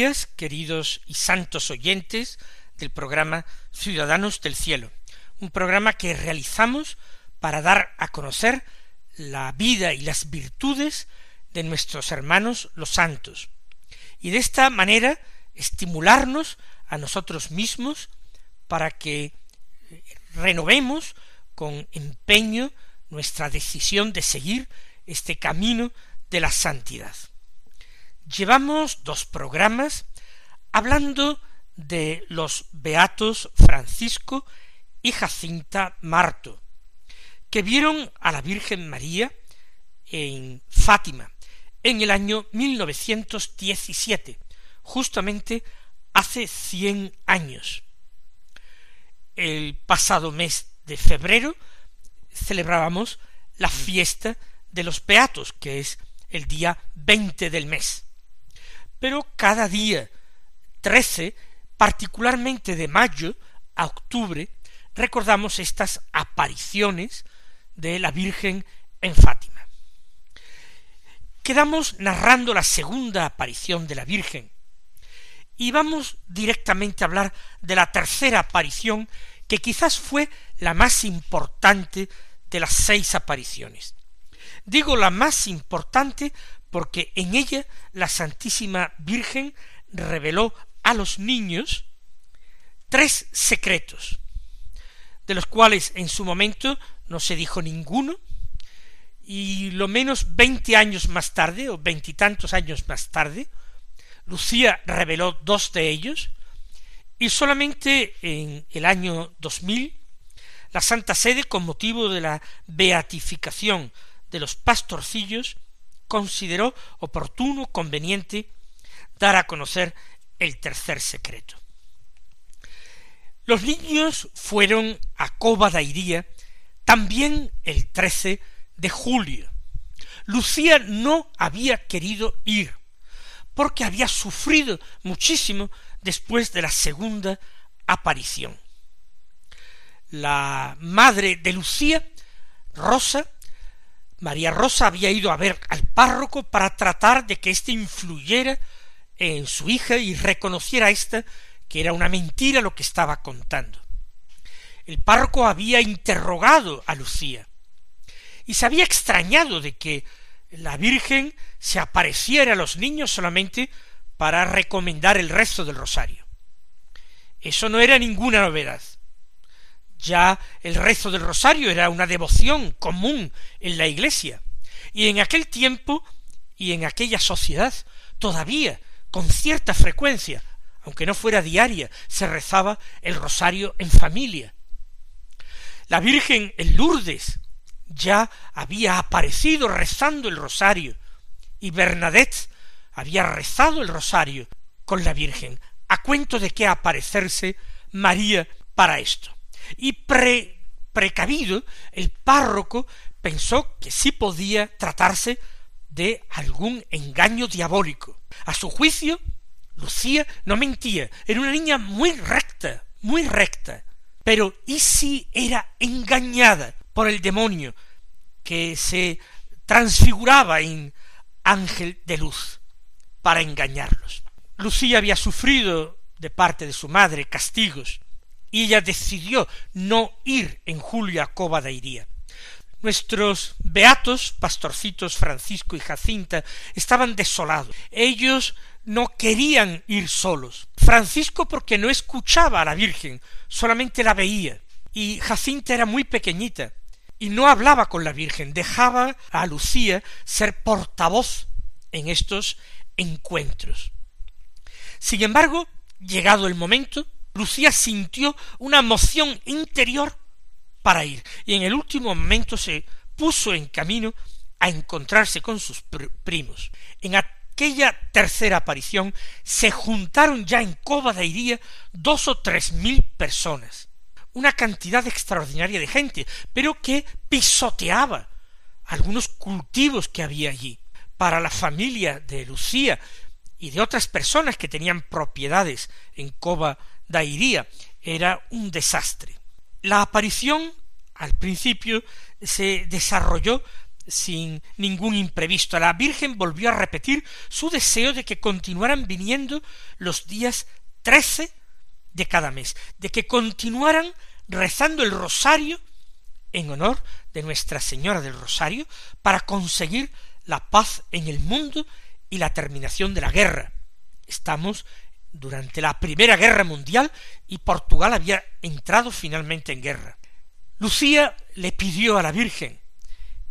Días, queridos y santos oyentes del programa Ciudadanos del Cielo, un programa que realizamos para dar a conocer la vida y las virtudes de nuestros hermanos los santos, y de esta manera estimularnos a nosotros mismos para que renovemos con empeño nuestra decisión de seguir este camino de la santidad. Llevamos dos programas hablando de los beatos Francisco y Jacinta Marto, que vieron a la Virgen María en Fátima en el año 1917, justamente hace cien años. El pasado mes de febrero celebrábamos la fiesta de los beatos, que es el día veinte del mes pero cada día trece, particularmente de mayo a octubre, recordamos estas apariciones de la Virgen en Fátima. Quedamos narrando la segunda aparición de la Virgen y vamos directamente a hablar de la tercera aparición que quizás fue la más importante de las seis apariciones. Digo la más importante porque en ella la Santísima Virgen reveló a los niños tres secretos, de los cuales en su momento no se dijo ninguno, y lo menos veinte años más tarde, o veintitantos años más tarde, Lucía reveló dos de ellos, y solamente en el año dos mil la Santa Sede, con motivo de la beatificación de los pastorcillos, consideró oportuno, conveniente, dar a conocer el tercer secreto. Los niños fueron a Coba Iría también el 13 de julio. Lucía no había querido ir, porque había sufrido muchísimo después de la segunda aparición. La madre de Lucía, Rosa, María Rosa había ido a ver al párroco para tratar de que éste influyera en su hija y reconociera ésta que era una mentira lo que estaba contando. El párroco había interrogado a Lucía y se había extrañado de que la Virgen se apareciera a los niños solamente para recomendar el resto del rosario. Eso no era ninguna novedad. Ya el rezo del rosario era una devoción común en la iglesia, y en aquel tiempo y en aquella sociedad todavía con cierta frecuencia, aunque no fuera diaria, se rezaba el rosario en familia. La Virgen en Lourdes ya había aparecido rezando el rosario, y Bernadette había rezado el rosario con la Virgen, a cuento de que aparecerse María para esto y precavido, el párroco pensó que sí podía tratarse de algún engaño diabólico. A su juicio, Lucía no mentía, era una niña muy recta, muy recta. Pero ¿y si era engañada por el demonio que se transfiguraba en ángel de luz para engañarlos? Lucía había sufrido de parte de su madre castigos y ella decidió no ir en julio a Coba de Iría. Nuestros beatos, pastorcitos Francisco y Jacinta, estaban desolados. Ellos no querían ir solos. Francisco porque no escuchaba a la Virgen, solamente la veía. Y Jacinta era muy pequeñita. y no hablaba con la Virgen, dejaba a Lucía ser portavoz en estos encuentros. Sin embargo, llegado el momento, Lucía sintió una moción interior para ir, y en el último momento se puso en camino a encontrarse con sus primos. En aquella tercera aparición se juntaron ya en Cova de Iría dos o tres mil personas, una cantidad extraordinaria de gente, pero que pisoteaba algunos cultivos que había allí. Para la familia de Lucía y de otras personas que tenían propiedades en Cova era un desastre. La aparición al principio se desarrolló sin ningún imprevisto. La Virgen volvió a repetir su deseo de que continuaran viniendo los días trece de cada mes, de que continuaran rezando el rosario en honor de Nuestra Señora del Rosario para conseguir la paz en el mundo y la terminación de la guerra. Estamos durante la Primera Guerra Mundial y Portugal había entrado finalmente en guerra. Lucía le pidió a la Virgen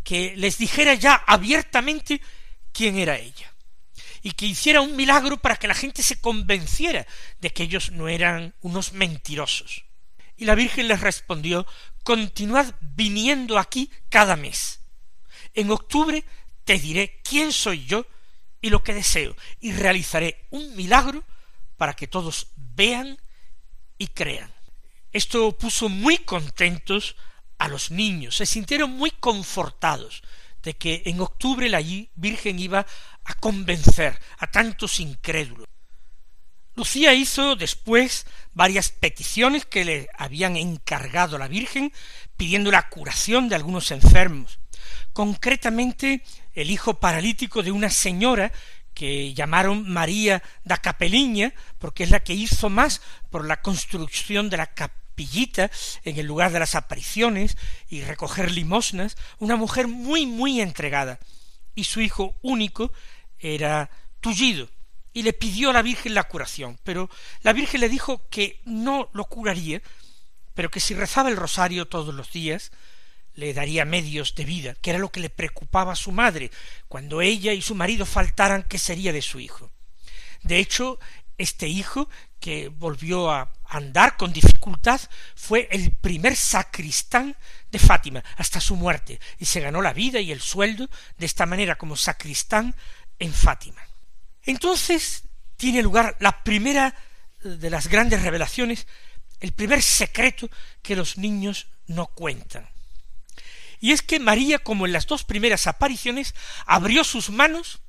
que les dijera ya abiertamente quién era ella y que hiciera un milagro para que la gente se convenciera de que ellos no eran unos mentirosos. Y la Virgen les respondió Continuad viniendo aquí cada mes. En octubre te diré quién soy yo y lo que deseo, y realizaré un milagro para que todos vean y crean. Esto puso muy contentos a los niños, se sintieron muy confortados de que en octubre la Virgen iba a convencer a tantos incrédulos. Lucía hizo después varias peticiones que le habían encargado la Virgen, pidiendo la curación de algunos enfermos, concretamente el hijo paralítico de una señora que llamaron María da Capeliña, porque es la que hizo más por la construcción de la capillita en el lugar de las apariciones y recoger limosnas, una mujer muy, muy entregada. Y su hijo único era tullido, y le pidió a la Virgen la curación, pero la Virgen le dijo que no lo curaría, pero que si rezaba el rosario todos los días, le daría medios de vida, que era lo que le preocupaba a su madre. Cuando ella y su marido faltaran, ¿qué sería de su hijo? De hecho, este hijo, que volvió a andar con dificultad, fue el primer sacristán de Fátima hasta su muerte, y se ganó la vida y el sueldo de esta manera como sacristán en Fátima. Entonces tiene lugar la primera de las grandes revelaciones, el primer secreto que los niños no cuentan. Y es que María, como en las dos primeras apariciones, abrió sus manos,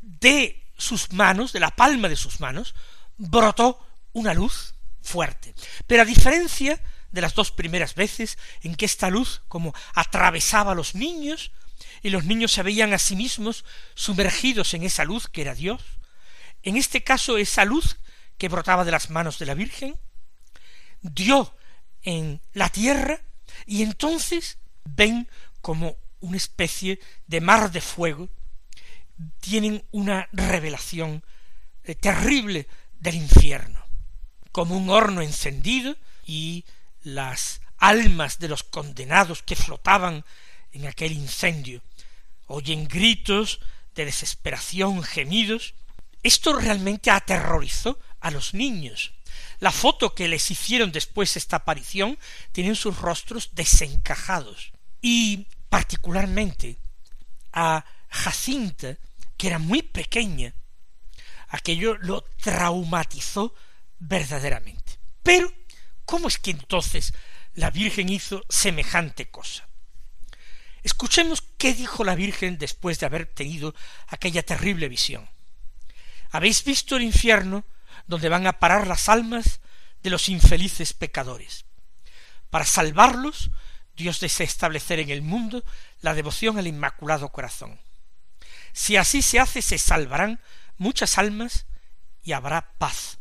de sus manos, de la palma de sus manos, brotó una luz fuerte. Pero a diferencia de las dos primeras veces en que esta luz como atravesaba a los niños, y los niños se veían a sí mismos sumergidos en esa luz que era Dios, en este caso esa luz que brotaba de las manos de la Virgen, dio en la tierra, y entonces ven como una especie de mar de fuego, tienen una revelación eh, terrible del infierno, como un horno encendido y las almas de los condenados que flotaban en aquel incendio, oyen gritos de desesperación, gemidos. Esto realmente aterrorizó a los niños. La foto que les hicieron después esta aparición tienen sus rostros desencajados y particularmente a Jacinta, que era muy pequeña, aquello lo traumatizó verdaderamente. Pero, ¿cómo es que entonces la Virgen hizo semejante cosa? Escuchemos qué dijo la Virgen después de haber tenido aquella terrible visión. ¿Habéis visto el infierno donde van a parar las almas de los infelices pecadores? Para salvarlos Dios desea establecer en el mundo la devoción al Inmaculado Corazón. Si así se hace, se salvarán muchas almas y habrá paz.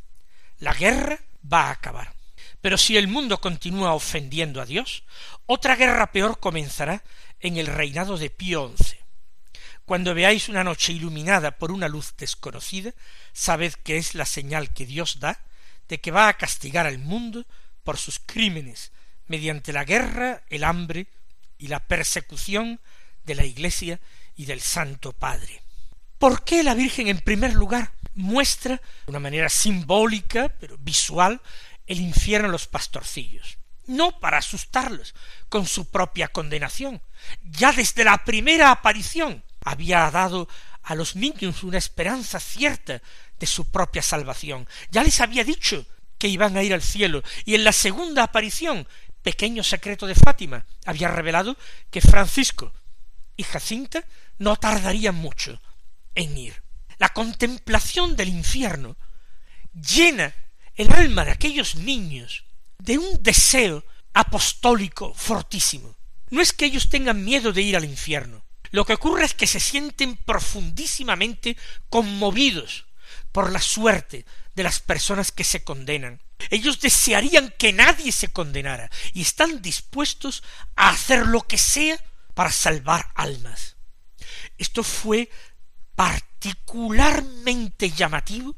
La guerra va a acabar. Pero si el mundo continúa ofendiendo a Dios, otra guerra peor comenzará en el reinado de Pío XI. Cuando veáis una noche iluminada por una luz desconocida, sabed que es la señal que Dios da de que va a castigar al mundo por sus crímenes mediante la guerra, el hambre y la persecución de la Iglesia y del Santo Padre. ¿Por qué la Virgen en primer lugar muestra de una manera simbólica, pero visual, el infierno a los pastorcillos? No para asustarlos con su propia condenación. Ya desde la primera aparición había dado a los niños una esperanza cierta de su propia salvación. Ya les había dicho que iban a ir al cielo, y en la segunda aparición, pequeño secreto de Fátima, había revelado que Francisco y Jacinta no tardarían mucho en ir. La contemplación del infierno llena el alma de aquellos niños de un deseo apostólico fortísimo. No es que ellos tengan miedo de ir al infierno. Lo que ocurre es que se sienten profundísimamente conmovidos por la suerte de las personas que se condenan. Ellos desearían que nadie se condenara y están dispuestos a hacer lo que sea para salvar almas. Esto fue particularmente llamativo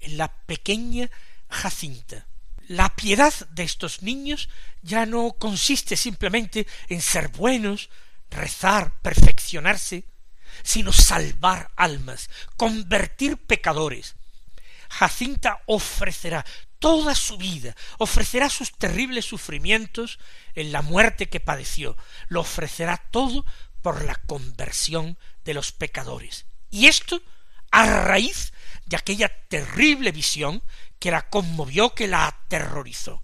en la pequeña Jacinta. La piedad de estos niños ya no consiste simplemente en ser buenos, rezar, perfeccionarse, sino salvar almas, convertir pecadores. Jacinta ofrecerá toda su vida, ofrecerá sus terribles sufrimientos en la muerte que padeció, lo ofrecerá todo por la conversión de los pecadores. Y esto a raíz de aquella terrible visión que la conmovió, que la aterrorizó.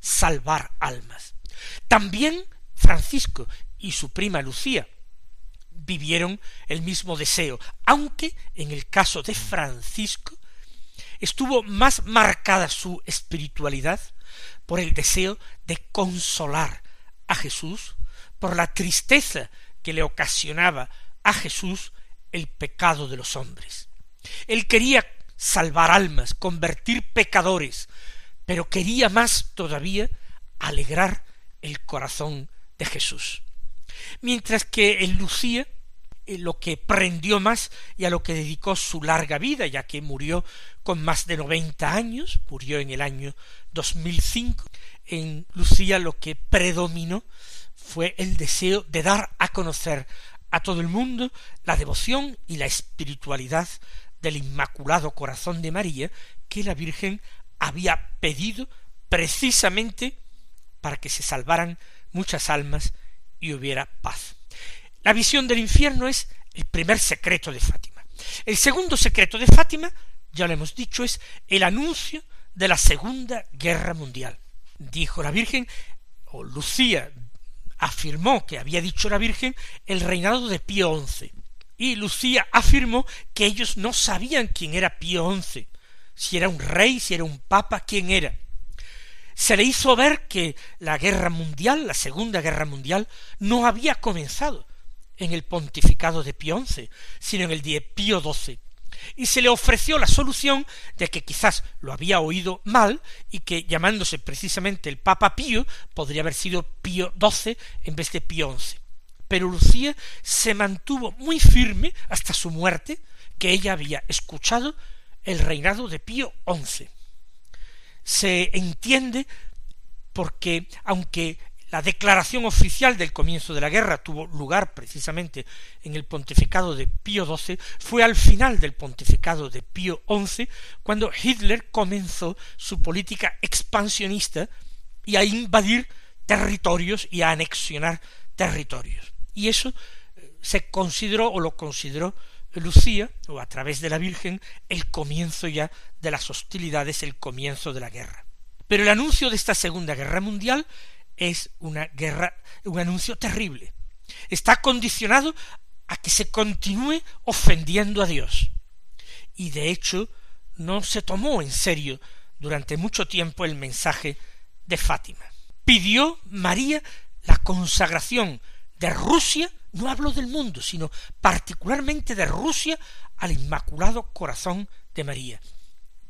Salvar almas. También Francisco y su prima Lucía vivieron el mismo deseo, aunque en el caso de Francisco estuvo más marcada su espiritualidad por el deseo de consolar a Jesús, por la tristeza que le ocasionaba a Jesús el pecado de los hombres. Él quería salvar almas, convertir pecadores, pero quería más todavía alegrar el corazón de Jesús. Mientras que en Lucía lo que prendió más y a lo que dedicó su larga vida, ya que murió con más de noventa años, murió en el año 2005. En Lucía lo que predominó fue el deseo de dar a conocer a todo el mundo la devoción y la espiritualidad del Inmaculado Corazón de María que la Virgen había pedido precisamente para que se salvaran muchas almas y hubiera paz. La visión del infierno es el primer secreto de Fátima. El segundo secreto de Fátima, ya lo hemos dicho, es el anuncio de la Segunda Guerra Mundial. Dijo la Virgen, o Lucía afirmó que había dicho la Virgen el reinado de Pío XI. Y Lucía afirmó que ellos no sabían quién era Pío XI, si era un rey, si era un papa, quién era se le hizo ver que la guerra mundial, la segunda guerra mundial, no había comenzado en el pontificado de Pío XI, sino en el de Pío XII. Y se le ofreció la solución de que quizás lo había oído mal y que llamándose precisamente el Papa Pío podría haber sido Pío XII en vez de Pío XI. Pero Lucía se mantuvo muy firme hasta su muerte que ella había escuchado el reinado de Pío XI se entiende porque aunque la declaración oficial del comienzo de la guerra tuvo lugar precisamente en el pontificado de Pío XII, fue al final del pontificado de Pío XI cuando Hitler comenzó su política expansionista y a invadir territorios y a anexionar territorios. Y eso eh, se consideró o lo consideró Lucía, o a través de la Virgen, el comienzo ya de las hostilidades, el comienzo de la guerra. Pero el anuncio de esta Segunda Guerra Mundial es una guerra, un anuncio terrible. Está condicionado a que se continúe ofendiendo a Dios. Y de hecho, no se tomó en serio durante mucho tiempo el mensaje de Fátima. Pidió María la consagración de Rusia no hablo del mundo, sino particularmente de Rusia al Inmaculado Corazón de María.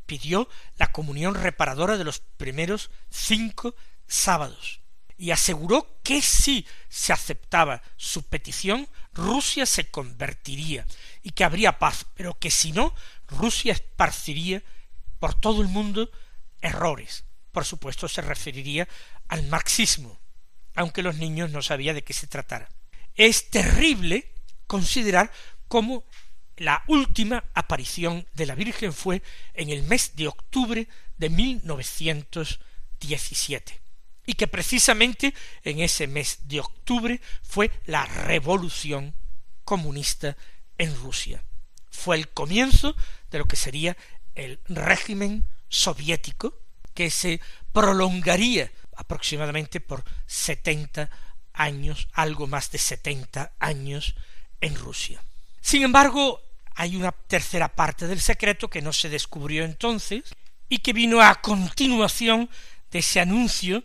Pidió la comunión reparadora de los primeros cinco sábados y aseguró que si se aceptaba su petición, Rusia se convertiría y que habría paz, pero que si no, Rusia esparciría por todo el mundo errores. Por supuesto, se referiría al marxismo. aunque los niños no sabían de qué se tratara. Es terrible considerar cómo la última aparición de la Virgen fue en el mes de octubre de 1917 y que precisamente en ese mes de octubre fue la revolución comunista en Rusia. Fue el comienzo de lo que sería el régimen soviético que se prolongaría aproximadamente por setenta años, algo más de setenta años en Rusia. Sin embargo, hay una tercera parte del secreto que no se descubrió entonces y que vino a continuación de ese anuncio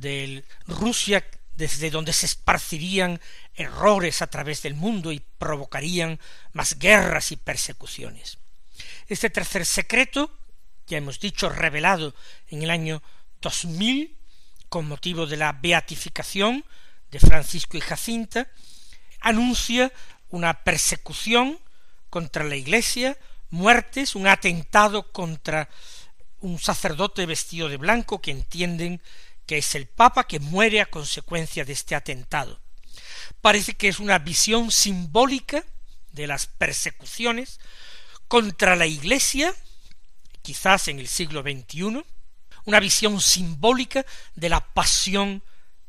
de Rusia desde donde se esparcirían errores a través del mundo y provocarían más guerras y persecuciones. Este tercer secreto, ya hemos dicho, revelado en el año 2000 con motivo de la beatificación de Francisco y Jacinta, anuncia una persecución contra la Iglesia, muertes, un atentado contra un sacerdote vestido de blanco que entienden que es el Papa que muere a consecuencia de este atentado. Parece que es una visión simbólica de las persecuciones contra la Iglesia, quizás en el siglo XXI, una visión simbólica de la pasión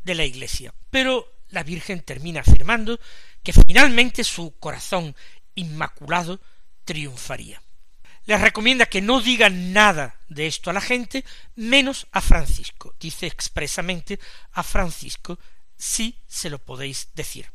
de la Iglesia. Pero la Virgen termina afirmando que finalmente su corazón inmaculado triunfaría les recomienda que no digan nada de esto a la gente, menos a Francisco. Dice expresamente a Francisco, sí se lo podéis decir.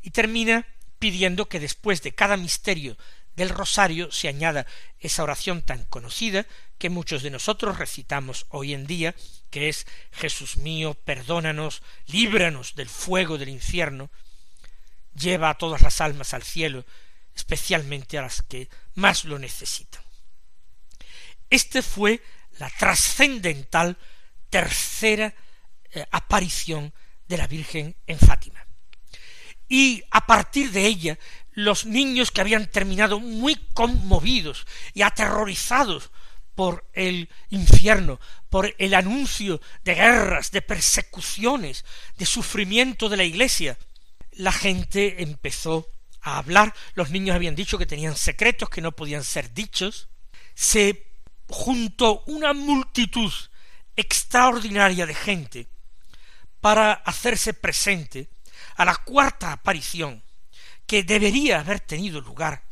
Y termina pidiendo que después de cada misterio del rosario se añada esa oración tan conocida que muchos de nosotros recitamos hoy en día, que es Jesús mío, perdónanos, líbranos del fuego del infierno, lleva a todas las almas al cielo especialmente a las que más lo necesitan. Este fue la trascendental tercera eh, aparición de la Virgen en Fátima. Y a partir de ella, los niños que habían terminado muy conmovidos y aterrorizados por el infierno, por el anuncio de guerras, de persecuciones, de sufrimiento de la Iglesia, la gente empezó a hablar, los niños habían dicho que tenían secretos que no podían ser dichos, se juntó una multitud extraordinaria de gente para hacerse presente a la cuarta aparición que debería haber tenido lugar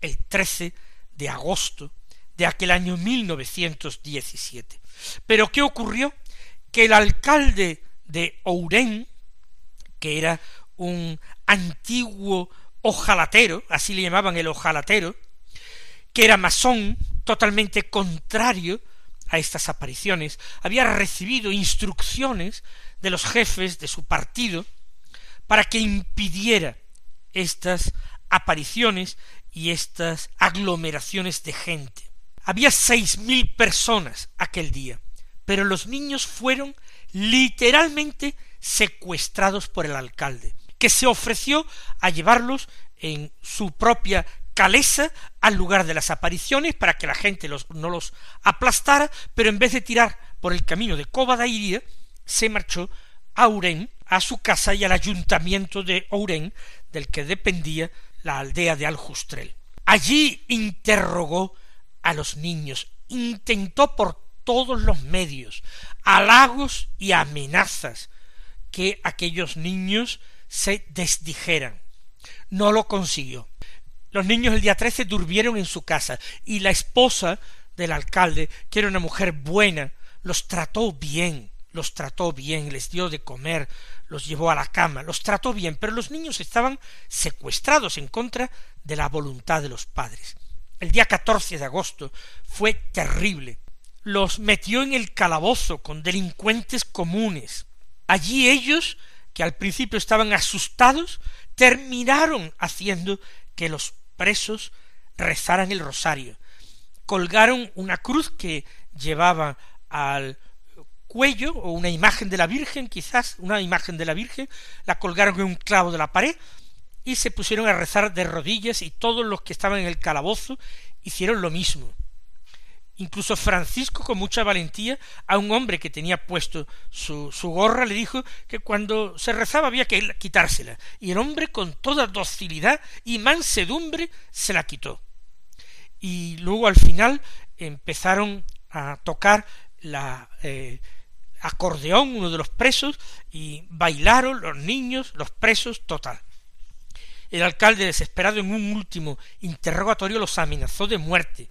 el 13 de agosto de aquel año 1917. Pero ¿qué ocurrió? Que el alcalde de Ourén, que era un antiguo ojalatero, así le llamaban el ojalatero, que era masón, totalmente contrario a estas apariciones, había recibido instrucciones de los jefes de su partido para que impidiera estas apariciones y estas aglomeraciones de gente. Había seis mil personas aquel día, pero los niños fueron literalmente secuestrados por el alcalde que se ofreció a llevarlos en su propia calesa al lugar de las apariciones para que la gente no los aplastara, pero en vez de tirar por el camino de Cobadairía, se marchó a Urén, a su casa y al ayuntamiento de Ouren, del que dependía la aldea de Aljustrel. Allí interrogó a los niños, intentó por todos los medios, halagos y amenazas, que aquellos niños se desdijeran. No lo consiguió. Los niños el día trece durmieron en su casa y la esposa del alcalde, que era una mujer buena, los trató bien, los trató bien, les dio de comer, los llevó a la cama, los trató bien, pero los niños estaban secuestrados en contra de la voluntad de los padres. El día catorce de agosto fue terrible. Los metió en el calabozo con delincuentes comunes. Allí ellos que al principio estaban asustados, terminaron haciendo que los presos rezaran el rosario. Colgaron una cruz que llevaba al cuello, o una imagen de la Virgen, quizás, una imagen de la Virgen, la colgaron en un clavo de la pared, y se pusieron a rezar de rodillas, y todos los que estaban en el calabozo hicieron lo mismo. Incluso Francisco, con mucha valentía, a un hombre que tenía puesto su, gorra, le dijo que cuando se rezaba había que quitársela. Y el hombre, con toda docilidad y mansedumbre, se la quitó. Y luego, al final, empezaron a tocar la eh, acordeón, uno de los presos, y bailaron los niños, los presos, total. El alcalde, desesperado en un último interrogatorio, los amenazó de muerte,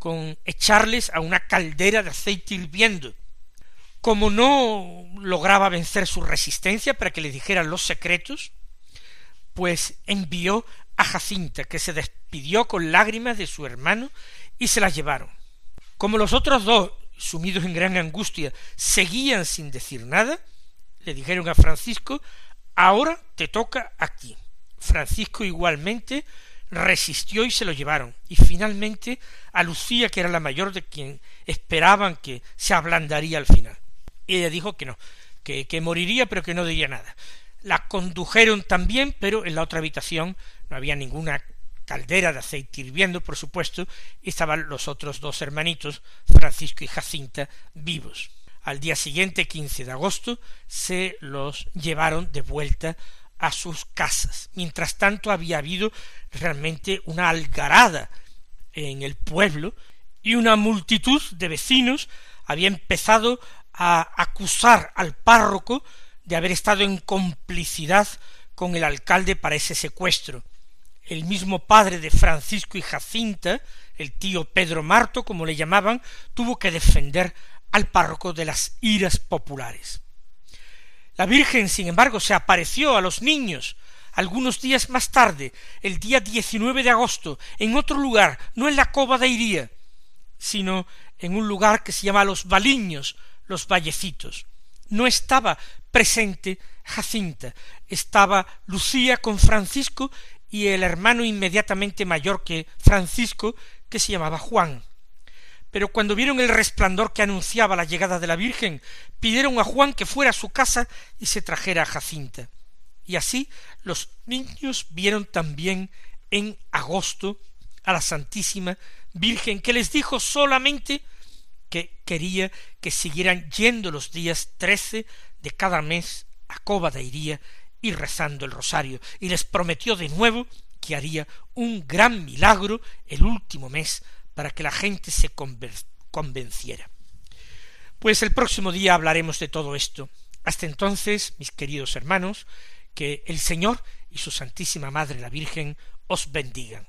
con echarles a una caldera de aceite hirviendo. Como no lograba vencer su resistencia para que le dijeran los secretos, pues envió a Jacinta, que se despidió con lágrimas de su hermano y se la llevaron. Como los otros dos, sumidos en gran angustia, seguían sin decir nada, le dijeron a Francisco ahora te toca aquí. Francisco igualmente resistió y se lo llevaron. Y finalmente a Lucía, que era la mayor de quien esperaban que se ablandaría al final. Y ella dijo que no, que, que moriría, pero que no diría nada. La condujeron también, pero en la otra habitación no había ninguna caldera de aceite hirviendo, por supuesto, y estaban los otros dos hermanitos, Francisco y Jacinta, vivos. Al día siguiente, 15 de agosto, se los llevaron de vuelta a sus casas. Mientras tanto había habido realmente una algarada en el pueblo y una multitud de vecinos había empezado a acusar al párroco de haber estado en complicidad con el alcalde para ese secuestro. El mismo padre de Francisco y Jacinta, el tío Pedro Marto, como le llamaban, tuvo que defender al párroco de las iras populares. La Virgen, sin embargo, se apareció a los niños algunos días más tarde, el día 19 de agosto, en otro lugar, no en la cova de Iría, sino en un lugar que se llama Los Baliños, los Vallecitos. No estaba presente Jacinta, estaba Lucía con Francisco y el hermano inmediatamente mayor que Francisco, que se llamaba Juan. Pero cuando vieron el resplandor que anunciaba la llegada de la Virgen, pidieron a Juan que fuera a su casa y se trajera a Jacinta. Y así los niños vieron también en agosto a la Santísima Virgen, que les dijo solamente que quería que siguieran yendo los días trece de cada mes a Coba de Iría y rezando el rosario, y les prometió de nuevo que haría un gran milagro el último mes para que la gente se convenciera. Pues el próximo día hablaremos de todo esto. Hasta entonces, mis queridos hermanos, que el Señor y su Santísima Madre la Virgen os bendigan.